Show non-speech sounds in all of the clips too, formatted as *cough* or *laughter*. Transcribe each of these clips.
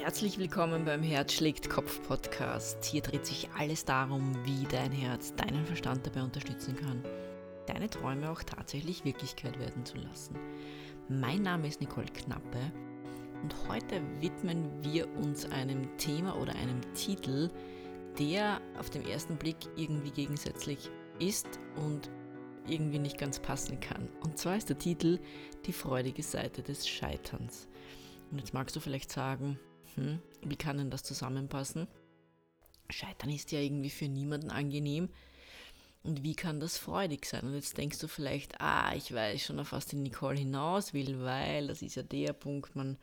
Herzlich willkommen beim Herz schlägt Kopf Podcast. Hier dreht sich alles darum, wie dein Herz deinen Verstand dabei unterstützen kann, deine Träume auch tatsächlich Wirklichkeit werden zu lassen. Mein Name ist Nicole Knappe und heute widmen wir uns einem Thema oder einem Titel, der auf den ersten Blick irgendwie gegensätzlich ist und irgendwie nicht ganz passen kann. Und zwar ist der Titel Die freudige Seite des Scheiterns. Und jetzt magst du vielleicht sagen, hm, wie kann denn das zusammenpassen? Scheitern ist ja irgendwie für niemanden angenehm. Und wie kann das freudig sein? Und jetzt denkst du vielleicht, ah, ich weiß schon, auf was die Nicole hinaus will, weil das ist ja der Punkt, man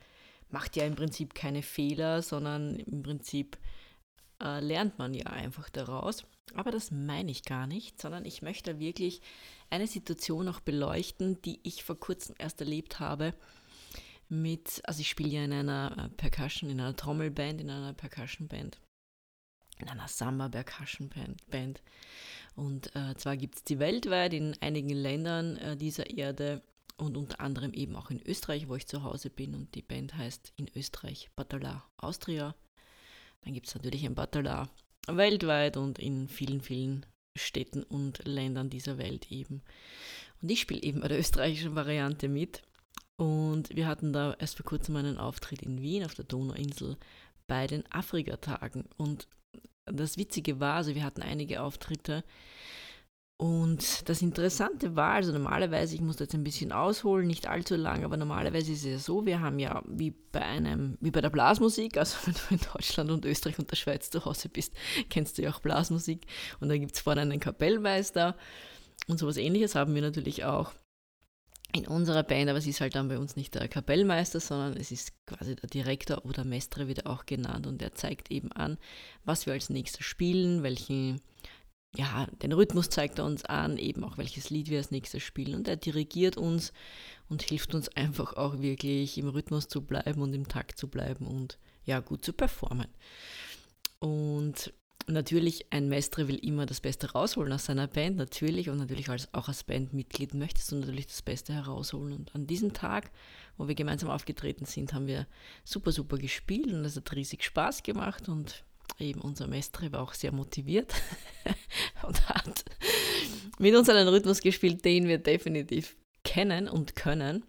macht ja im Prinzip keine Fehler, sondern im Prinzip äh, lernt man ja einfach daraus. Aber das meine ich gar nicht, sondern ich möchte wirklich eine Situation auch beleuchten, die ich vor kurzem erst erlebt habe mit, also ich spiele ja in einer äh, Percussion, in einer Trommelband, in einer Percussion-Band, in einer Samba-Percussion-Band. Und äh, zwar gibt es die weltweit in einigen Ländern äh, dieser Erde und unter anderem eben auch in Österreich, wo ich zu Hause bin. Und die Band heißt in Österreich Batala Austria. Dann gibt es natürlich ein Batala weltweit und in vielen, vielen Städten und Ländern dieser Welt eben. Und ich spiele eben bei der österreichischen Variante mit. Und wir hatten da erst vor kurzem einen Auftritt in Wien auf der Donauinsel bei den Afrika-Tagen. Und das Witzige war, also wir hatten einige Auftritte. Und das Interessante war, also normalerweise, ich muss jetzt ein bisschen ausholen, nicht allzu lang, aber normalerweise ist es ja so, wir haben ja wie bei einem, wie bei der Blasmusik, also *laughs* wenn du in Deutschland und Österreich und der Schweiz zu Hause bist, kennst du ja auch Blasmusik. Und da gibt es vorne einen Kapellmeister und sowas ähnliches haben wir natürlich auch in unserer Band, aber es ist halt dann bei uns nicht der Kapellmeister, sondern es ist quasi der Direktor oder Mestre wird auch genannt und der zeigt eben an, was wir als nächstes spielen, welchen, ja, den Rhythmus zeigt er uns an, eben auch welches Lied wir als nächstes spielen und er dirigiert uns und hilft uns einfach auch wirklich im Rhythmus zu bleiben und im Takt zu bleiben und ja, gut zu performen. Und natürlich, ein Mestre will immer das Beste rausholen aus seiner Band, natürlich. Und natürlich als, auch als Bandmitglied möchtest du natürlich das Beste herausholen. Und an diesem Tag, wo wir gemeinsam aufgetreten sind, haben wir super, super gespielt und es hat riesig Spaß gemacht. Und eben unser Mestre war auch sehr motiviert *laughs* und hat mit uns einen Rhythmus gespielt, den wir definitiv kennen und können.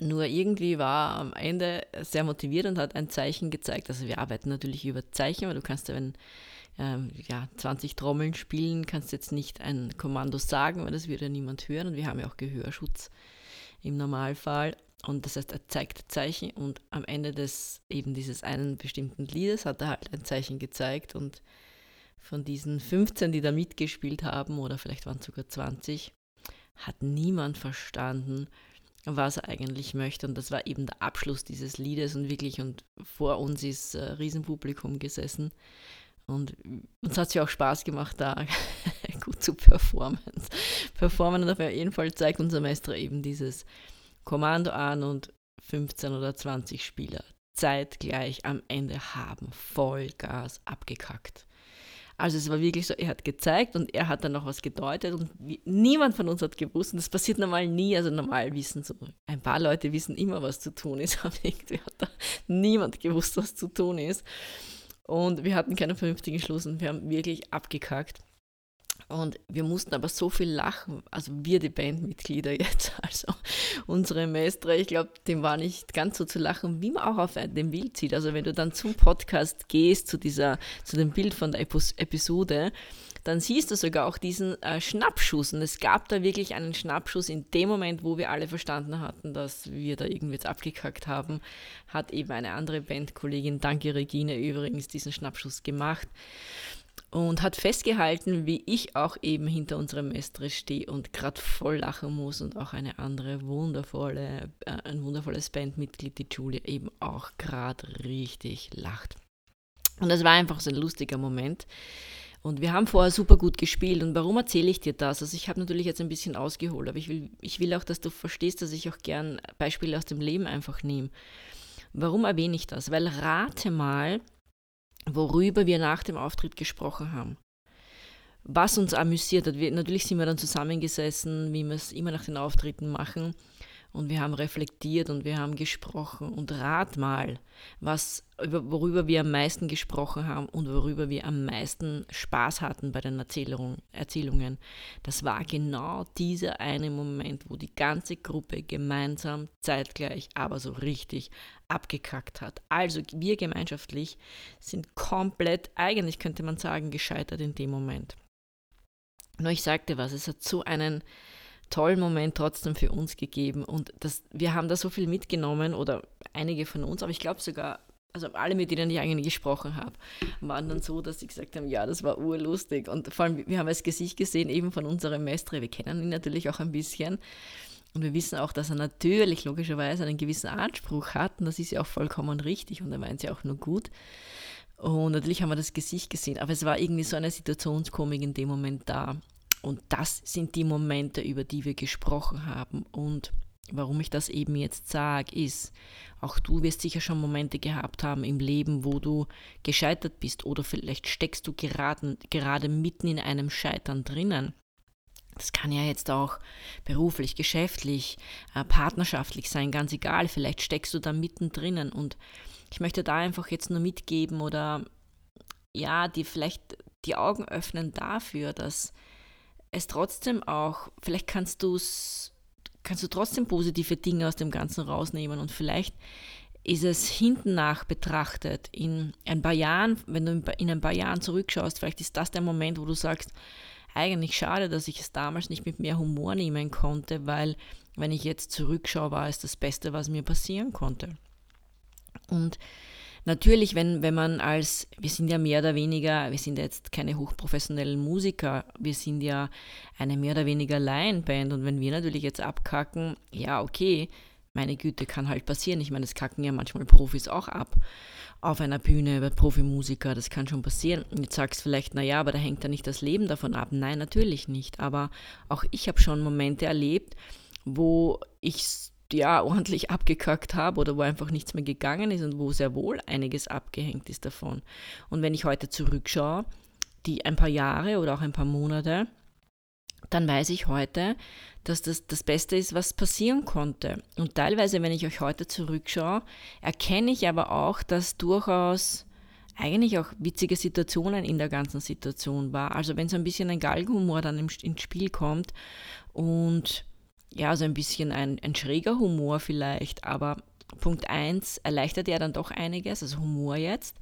Nur irgendwie war am Ende sehr motiviert und hat ein Zeichen gezeigt. Also wir arbeiten natürlich über Zeichen, weil du kannst ja, wenn ähm, ja, 20 Trommeln spielen, kannst jetzt nicht ein Kommando sagen, weil das würde ja niemand hören. Und wir haben ja auch Gehörschutz im Normalfall. Und das heißt, er zeigt Zeichen und am Ende des eben dieses einen bestimmten Liedes hat er halt ein Zeichen gezeigt und von diesen 15, die da mitgespielt haben, oder vielleicht waren es sogar 20, hat niemand verstanden, was er eigentlich möchte. Und das war eben der Abschluss dieses Liedes und wirklich, und vor uns ist äh, Riesenpublikum gesessen. Und uns hat es ja auch Spaß gemacht, da *laughs* gut zu performen. Performen und auf jeden Fall zeigt unser Meister eben dieses Kommando an und 15 oder 20 Spieler zeitgleich am Ende haben Vollgas abgekackt. Also es war wirklich so, er hat gezeigt und er hat dann noch was gedeutet und niemand von uns hat gewusst und das passiert normal nie, also normal wissen so, ein paar Leute wissen immer, was zu tun ist, *laughs* aber irgendwie hat da niemand gewusst, was zu tun ist. Und wir hatten keinen vernünftigen Schluss und wir haben wirklich abgekackt. Und wir mussten aber so viel lachen, also wir die Bandmitglieder jetzt, *laughs* also unsere Mestre, ich glaube, dem war nicht ganz so zu lachen, wie man auch auf dem Bild sieht. Also wenn du dann zum Podcast gehst, zu dieser, zu dem Bild von der Episode, dann siehst du sogar auch diesen äh, Schnappschuss. Und es gab da wirklich einen Schnappschuss in dem Moment, wo wir alle verstanden hatten, dass wir da irgendwie jetzt abgekackt haben, hat eben eine andere Bandkollegin, danke Regine übrigens, diesen Schnappschuss gemacht und hat festgehalten, wie ich auch eben hinter unserem Mestre stehe und gerade voll lachen muss und auch eine andere wundervolle, äh, ein wundervolles Bandmitglied, die Julia, eben auch gerade richtig lacht. Und das war einfach so ein lustiger Moment. Und wir haben vorher super gut gespielt. Und warum erzähle ich dir das? Also ich habe natürlich jetzt ein bisschen ausgeholt, aber ich will, ich will auch, dass du verstehst, dass ich auch gern Beispiele aus dem Leben einfach nehme. Warum erwähne ich das? Weil rate mal, worüber wir nach dem Auftritt gesprochen haben. Was uns amüsiert hat. Wir, natürlich sind wir dann zusammengesessen, wie wir es immer nach den Auftritten machen. und wir haben reflektiert und wir haben gesprochen und rat mal, was, worüber wir am meisten gesprochen haben und worüber wir am meisten Spaß hatten bei den Erzählungen. Das war genau dieser eine Moment, wo die ganze Gruppe gemeinsam, zeitgleich, aber so richtig abgekackt hat. Also wir gemeinschaftlich sind komplett, eigentlich könnte man sagen, gescheitert in dem Moment. Nur ich sagte was, es hat so einen tollen Moment trotzdem für uns gegeben. Und das, wir haben da so viel mitgenommen oder einige von uns, aber ich glaube sogar, also alle, mit denen ich eigentlich gesprochen habe, waren dann so, dass sie gesagt haben, ja, das war urlustig. Und vor allem, wir haben das Gesicht gesehen eben von unserem Mestre. Wir kennen ihn natürlich auch ein bisschen. Und wir wissen auch, dass er natürlich logischerweise einen gewissen Anspruch hat. Und das ist ja auch vollkommen richtig. Und er meint ja auch nur gut. Und natürlich haben wir das Gesicht gesehen. Aber es war irgendwie so eine Situationskomik in dem Moment da. Und das sind die Momente, über die wir gesprochen haben. Und warum ich das eben jetzt sage, ist, auch du wirst sicher schon Momente gehabt haben im Leben, wo du gescheitert bist oder vielleicht steckst du gerade, gerade mitten in einem Scheitern drinnen. Das kann ja jetzt auch beruflich, geschäftlich, äh, partnerschaftlich sein, ganz egal. Vielleicht steckst du da mittendrin und ich möchte da einfach jetzt nur mitgeben oder ja, die vielleicht die Augen öffnen dafür, dass es trotzdem auch, vielleicht kannst du es, kannst du trotzdem positive Dinge aus dem Ganzen rausnehmen und vielleicht ist es hinten nach betrachtet, in ein paar Jahren, wenn du in ein paar Jahren zurückschaust, vielleicht ist das der Moment, wo du sagst, eigentlich schade, dass ich es damals nicht mit mehr Humor nehmen konnte, weil wenn ich jetzt zurückschaue, war es das Beste, was mir passieren konnte. Und Natürlich, wenn, wenn man als, wir sind ja mehr oder weniger, wir sind jetzt keine hochprofessionellen Musiker, wir sind ja eine mehr oder weniger Laienband und wenn wir natürlich jetzt abkacken, ja, okay, meine Güte, kann halt passieren. Ich meine, es kacken ja manchmal Profis auch ab auf einer Bühne bei Profimusiker, das kann schon passieren. Und jetzt sagst du vielleicht, naja, aber da hängt ja nicht das Leben davon ab. Nein, natürlich nicht. Aber auch ich habe schon Momente erlebt, wo ich ja ordentlich abgekackt habe oder wo einfach nichts mehr gegangen ist und wo sehr wohl einiges abgehängt ist davon. Und wenn ich heute zurückschaue, die ein paar Jahre oder auch ein paar Monate, dann weiß ich heute, dass das das Beste ist, was passieren konnte. Und teilweise, wenn ich euch heute zurückschaue, erkenne ich aber auch, dass durchaus eigentlich auch witzige Situationen in der ganzen Situation war. Also wenn so ein bisschen ein Galgenhumor dann ins Spiel kommt und ja, so ein bisschen ein, ein schräger Humor vielleicht, aber Punkt 1 erleichtert ja dann doch einiges, also Humor jetzt,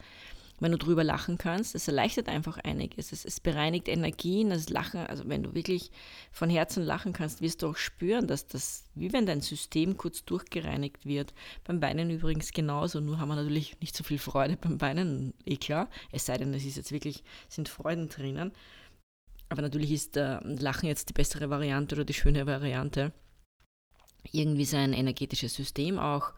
wenn du drüber lachen kannst. Es erleichtert einfach einiges. Es, es bereinigt Energien, das Lachen, also wenn du wirklich von Herzen lachen kannst, wirst du auch spüren, dass das, wie wenn dein System kurz durchgereinigt wird. Beim Weinen übrigens genauso, nur haben wir natürlich nicht so viel Freude beim Weinen, eh klar. Es sei denn, es ist jetzt wirklich, sind Freuden drinnen. Aber natürlich ist äh, Lachen jetzt die bessere Variante oder die schöne Variante irgendwie sein energetisches System auch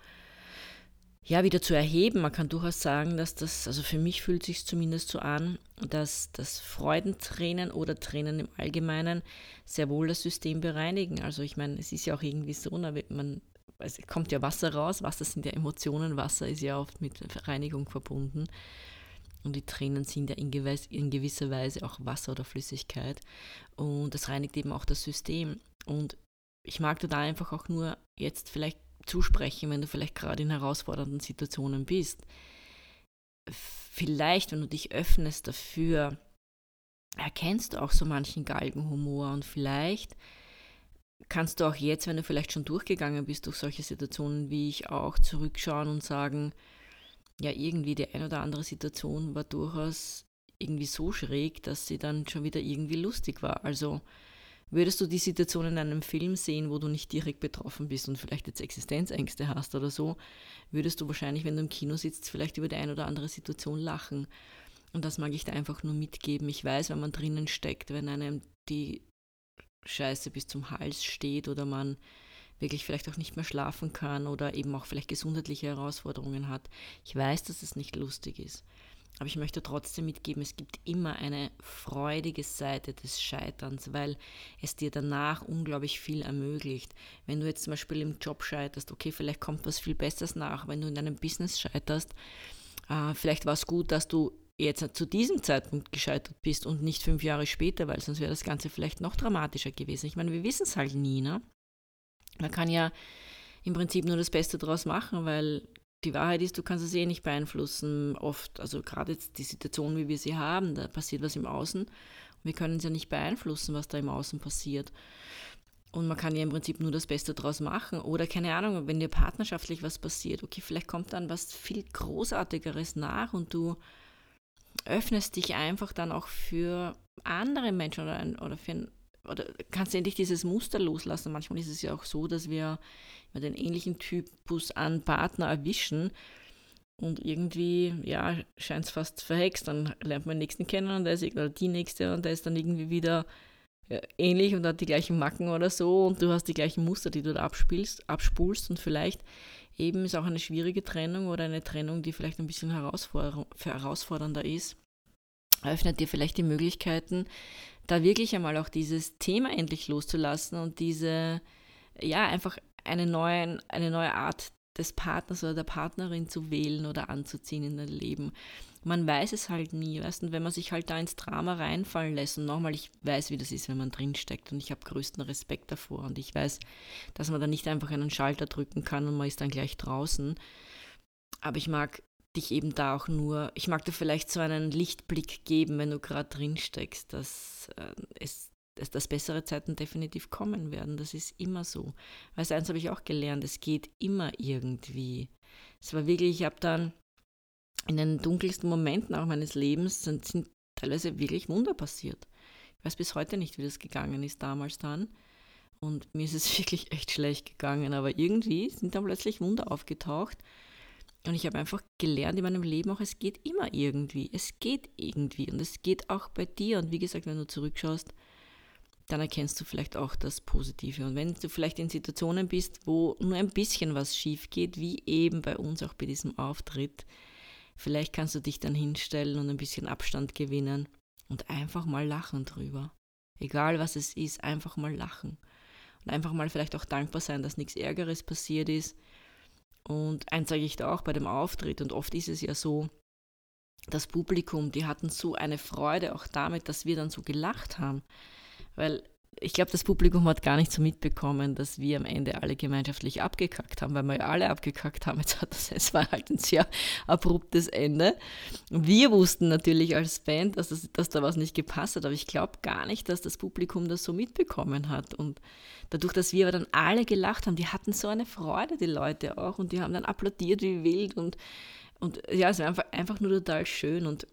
ja, wieder zu erheben. Man kann durchaus sagen, dass das, also für mich fühlt sich zumindest so an, dass das Freudentränen oder Tränen im Allgemeinen sehr wohl das System bereinigen. Also ich meine, es ist ja auch irgendwie so, man, es kommt ja Wasser raus, Wasser sind ja Emotionen, Wasser ist ja oft mit Reinigung verbunden. Und die Tränen sind ja in, gewiss, in gewisser Weise auch Wasser oder Flüssigkeit. Und das reinigt eben auch das System. Und ich mag da einfach auch nur jetzt vielleicht zusprechen, wenn du vielleicht gerade in herausfordernden Situationen bist. Vielleicht, wenn du dich öffnest dafür, erkennst du auch so manchen Galgenhumor und vielleicht kannst du auch jetzt, wenn du vielleicht schon durchgegangen bist durch solche Situationen wie ich auch, zurückschauen und sagen, ja, irgendwie die ein oder andere Situation war durchaus irgendwie so schräg, dass sie dann schon wieder irgendwie lustig war. Also Würdest du die Situation in einem Film sehen, wo du nicht direkt betroffen bist und vielleicht jetzt Existenzängste hast oder so, würdest du wahrscheinlich, wenn du im Kino sitzt, vielleicht über die eine oder andere Situation lachen. Und das mag ich dir einfach nur mitgeben. Ich weiß, wenn man drinnen steckt, wenn einem die Scheiße bis zum Hals steht oder man wirklich vielleicht auch nicht mehr schlafen kann oder eben auch vielleicht gesundheitliche Herausforderungen hat. Ich weiß, dass es nicht lustig ist. Aber ich möchte trotzdem mitgeben, es gibt immer eine freudige Seite des Scheiterns, weil es dir danach unglaublich viel ermöglicht. Wenn du jetzt zum Beispiel im Job scheiterst, okay, vielleicht kommt was viel Besseres nach. Wenn du in deinem Business scheiterst, äh, vielleicht war es gut, dass du jetzt zu diesem Zeitpunkt gescheitert bist und nicht fünf Jahre später, weil sonst wäre das Ganze vielleicht noch dramatischer gewesen. Ich meine, wir wissen es halt nie, ne? Man kann ja im Prinzip nur das Beste daraus machen, weil die Wahrheit ist, du kannst es eh nicht beeinflussen. Oft, also gerade jetzt die Situation, wie wir sie haben, da passiert was im Außen. Wir können es ja nicht beeinflussen, was da im Außen passiert. Und man kann ja im Prinzip nur das Beste daraus machen. Oder keine Ahnung, wenn dir partnerschaftlich was passiert, okay, vielleicht kommt dann was viel Großartigeres nach und du öffnest dich einfach dann auch für andere Menschen oder, ein, oder für ein, oder kannst endlich dieses Muster loslassen. Manchmal ist es ja auch so, dass wir den ähnlichen Typus an Partner erwischen und irgendwie, ja, scheint es fast verhext. Dann lernt man den nächsten kennen und der ist, oder die nächste und der ist dann irgendwie wieder ähnlich und hat die gleichen Macken oder so und du hast die gleichen Muster, die du da abspielst, abspulst und vielleicht eben ist auch eine schwierige Trennung oder eine Trennung, die vielleicht ein bisschen herausfordernder ist, öffnet dir vielleicht die Möglichkeiten, da wirklich einmal auch dieses Thema endlich loszulassen und diese, ja, einfach eine neue, eine neue Art des Partners oder der Partnerin zu wählen oder anzuziehen in dein Leben. Man weiß es halt nie, weißt du, wenn man sich halt da ins Drama reinfallen lässt und nochmal, ich weiß, wie das ist, wenn man drinsteckt und ich habe größten Respekt davor und ich weiß, dass man da nicht einfach einen Schalter drücken kann und man ist dann gleich draußen, aber ich mag dich eben da auch nur, ich mag dir vielleicht so einen Lichtblick geben, wenn du gerade drinsteckst, dass äh, es dass, dass bessere Zeiten definitiv kommen werden. Das ist immer so. Weißt eins habe ich auch gelernt, es geht immer irgendwie. Es war wirklich, ich habe dann in den dunkelsten Momenten auch meines Lebens sind, sind teilweise wirklich Wunder passiert. Ich weiß bis heute nicht, wie das gegangen ist damals dann. Und mir ist es *laughs* wirklich echt schlecht gegangen, aber irgendwie sind dann plötzlich Wunder aufgetaucht. Und ich habe einfach gelernt in meinem Leben auch, es geht immer irgendwie. Es geht irgendwie. Und es geht auch bei dir. Und wie gesagt, wenn du zurückschaust, dann erkennst du vielleicht auch das Positive. Und wenn du vielleicht in Situationen bist, wo nur ein bisschen was schief geht, wie eben bei uns auch bei diesem Auftritt, Vielleicht kannst du dich dann hinstellen und ein bisschen Abstand gewinnen und einfach mal lachen drüber. Egal was es ist, einfach mal lachen. Und einfach mal vielleicht auch dankbar sein, dass nichts Ärgeres passiert ist. Und eins sage ich da auch bei dem Auftritt, und oft ist es ja so, das Publikum, die hatten so eine Freude auch damit, dass wir dann so gelacht haben. Weil ich glaube, das Publikum hat gar nicht so mitbekommen, dass wir am Ende alle gemeinschaftlich abgekackt haben, weil wir ja alle abgekackt haben. Jetzt hat das, *laughs* es war halt ein sehr abruptes Ende. Wir wussten natürlich als Band, dass, das, dass da was nicht gepasst hat, aber ich glaube gar nicht, dass das Publikum das so mitbekommen hat. Und dadurch, dass wir aber dann alle gelacht haben, die hatten so eine Freude, die Leute auch, und die haben dann applaudiert wie wild und, und ja, es war einfach, einfach nur total schön und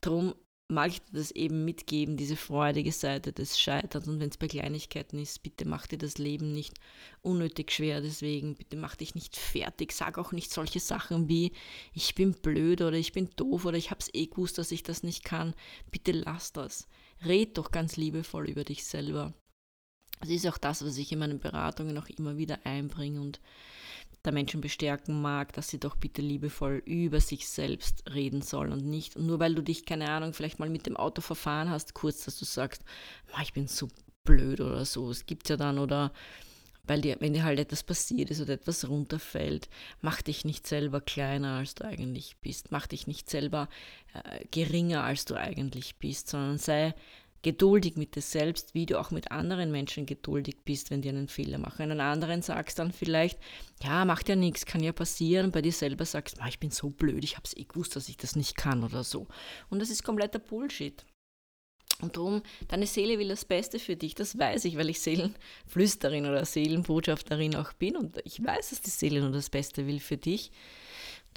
darum mag ich dir das eben mitgeben, diese freudige Seite des Scheiterns. Und wenn es bei Kleinigkeiten ist, bitte mach dir das Leben nicht unnötig schwer deswegen. Bitte mach dich nicht fertig. Sag auch nicht solche Sachen wie, ich bin blöd oder ich bin doof oder ich hab's eh gewusst, dass ich das nicht kann. Bitte lass das. Red doch ganz liebevoll über dich selber. Das ist auch das, was ich in meinen Beratungen auch immer wieder einbringe und der Menschen bestärken mag, dass sie doch bitte liebevoll über sich selbst reden sollen und nicht, und nur weil du dich, keine Ahnung, vielleicht mal mit dem Auto verfahren hast, kurz, dass du sagst, ich bin so blöd oder so, es gibt ja dann, oder weil dir, wenn dir halt etwas passiert ist oder etwas runterfällt, mach dich nicht selber kleiner, als du eigentlich bist, mach dich nicht selber äh, geringer, als du eigentlich bist, sondern sei geduldig mit dir selbst, wie du auch mit anderen Menschen geduldig bist, wenn die einen Fehler machen. Einen anderen sagst dann vielleicht, ja, macht ja nichts, kann ja passieren. Bei dir selber sagst, ich bin so blöd, ich habe es eh gewusst, dass ich das nicht kann oder so. Und das ist kompletter Bullshit. Und darum, deine Seele will das Beste für dich, das weiß ich, weil ich Seelenflüsterin oder Seelenbotschafterin auch bin und ich weiß, dass die Seele nur das Beste will für dich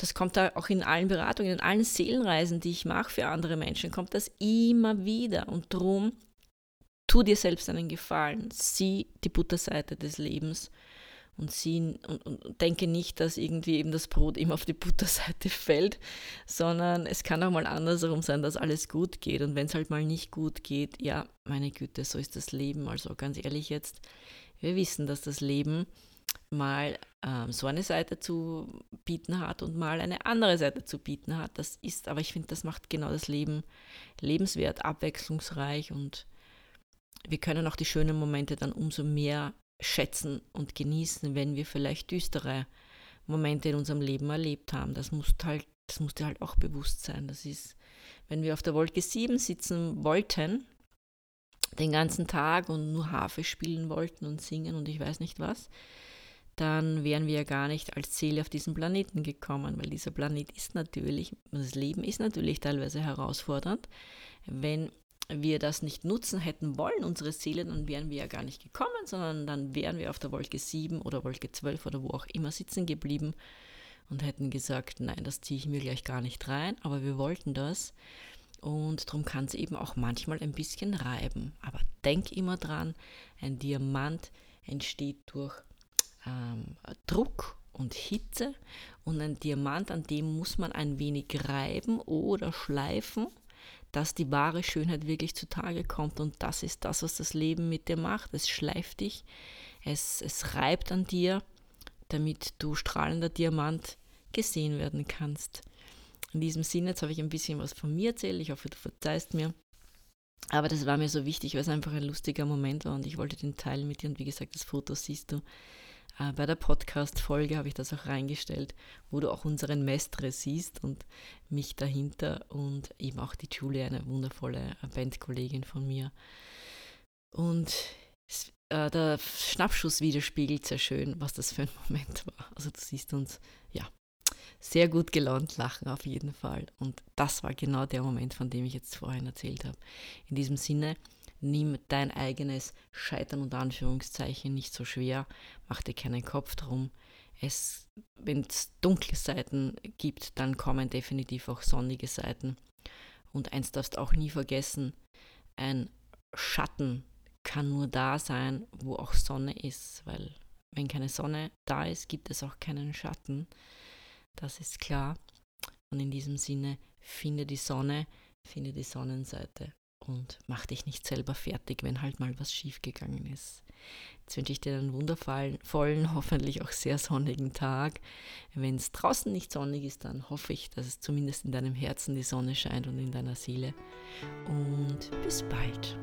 das kommt da auch in allen Beratungen, in allen Seelenreisen, die ich mache für andere Menschen, kommt das immer wieder. Und darum, tu dir selbst einen Gefallen, sieh die Butterseite des Lebens und, sieh, und, und denke nicht, dass irgendwie eben das Brot immer auf die Butterseite *laughs* fällt, sondern es kann auch mal andersherum sein, dass alles gut geht. Und wenn es halt mal nicht gut geht, ja, meine Güte, so ist das Leben. Also ganz ehrlich jetzt, wir wissen, dass das Leben mal ähm, so eine Seite zu bieten hat und mal eine andere Seite zu bieten hat. Das ist, aber ich finde, das macht genau das Leben lebenswert, abwechslungsreich und wir können auch die schönen Momente dann umso mehr schätzen und genießen, wenn wir vielleicht düstere Momente in unserem Leben erlebt haben. Das muss halt, das muss dir halt auch bewusst sein. Das ist, wenn wir auf der Wolke 7 sitzen wollten, den ganzen Tag und nur Harfe spielen wollten und singen und ich weiß nicht was, dann wären wir ja gar nicht als Seele auf diesen Planeten gekommen, weil dieser Planet ist natürlich, das Leben ist natürlich teilweise herausfordernd. Wenn wir das nicht nutzen hätten wollen, unsere Seele, dann wären wir ja gar nicht gekommen, sondern dann wären wir auf der Wolke 7 oder Wolke 12 oder wo auch immer sitzen geblieben und hätten gesagt, nein, das ziehe ich mir gleich gar nicht rein, aber wir wollten das. Und darum kann es eben auch manchmal ein bisschen reiben. Aber denk immer dran, ein Diamant entsteht durch ähm, Druck und Hitze und ein Diamant, an dem muss man ein wenig reiben oder schleifen, dass die wahre Schönheit wirklich zutage kommt. Und das ist das, was das Leben mit dir macht. Es schleift dich, es, es reibt an dir, damit du strahlender Diamant gesehen werden kannst. In diesem Sinne, jetzt habe ich ein bisschen was von mir erzählt. Ich hoffe, du verzeihst mir. Aber das war mir so wichtig, weil es einfach ein lustiger Moment war und ich wollte den teilen mit dir. Und wie gesagt, das Foto siehst du. Äh, bei der Podcast-Folge habe ich das auch reingestellt, wo du auch unseren Mestre siehst und mich dahinter und eben auch die Julie, eine wundervolle Bandkollegin von mir. Und äh, der Schnappschuss widerspiegelt sehr schön, was das für ein *laughs* Moment war. Also du siehst uns, ja, sehr gut gelaunt lachen auf jeden Fall. Und das war genau der Moment, von dem ich jetzt vorhin erzählt habe. In diesem Sinne, nimm dein eigenes Scheitern und Anführungszeichen nicht so schwer, mach dir keinen Kopf drum. wenn es dunkle Seiten gibt, dann kommen definitiv auch sonnige Seiten. Und eins darfst auch nie vergessen, ein Schatten kann nur da sein, wo auch Sonne ist, weil wenn keine Sonne da ist, gibt es auch keinen Schatten. Das ist klar. Und in diesem Sinne, finde die Sonne, finde die Sonnenseite und mach dich nicht selber fertig, wenn halt mal was schiefgegangen ist. Jetzt wünsche ich dir einen wundervollen, hoffentlich auch sehr sonnigen Tag. Wenn es draußen nicht sonnig ist, dann hoffe ich, dass es zumindest in deinem Herzen die Sonne scheint und in deiner Seele. Und bis bald.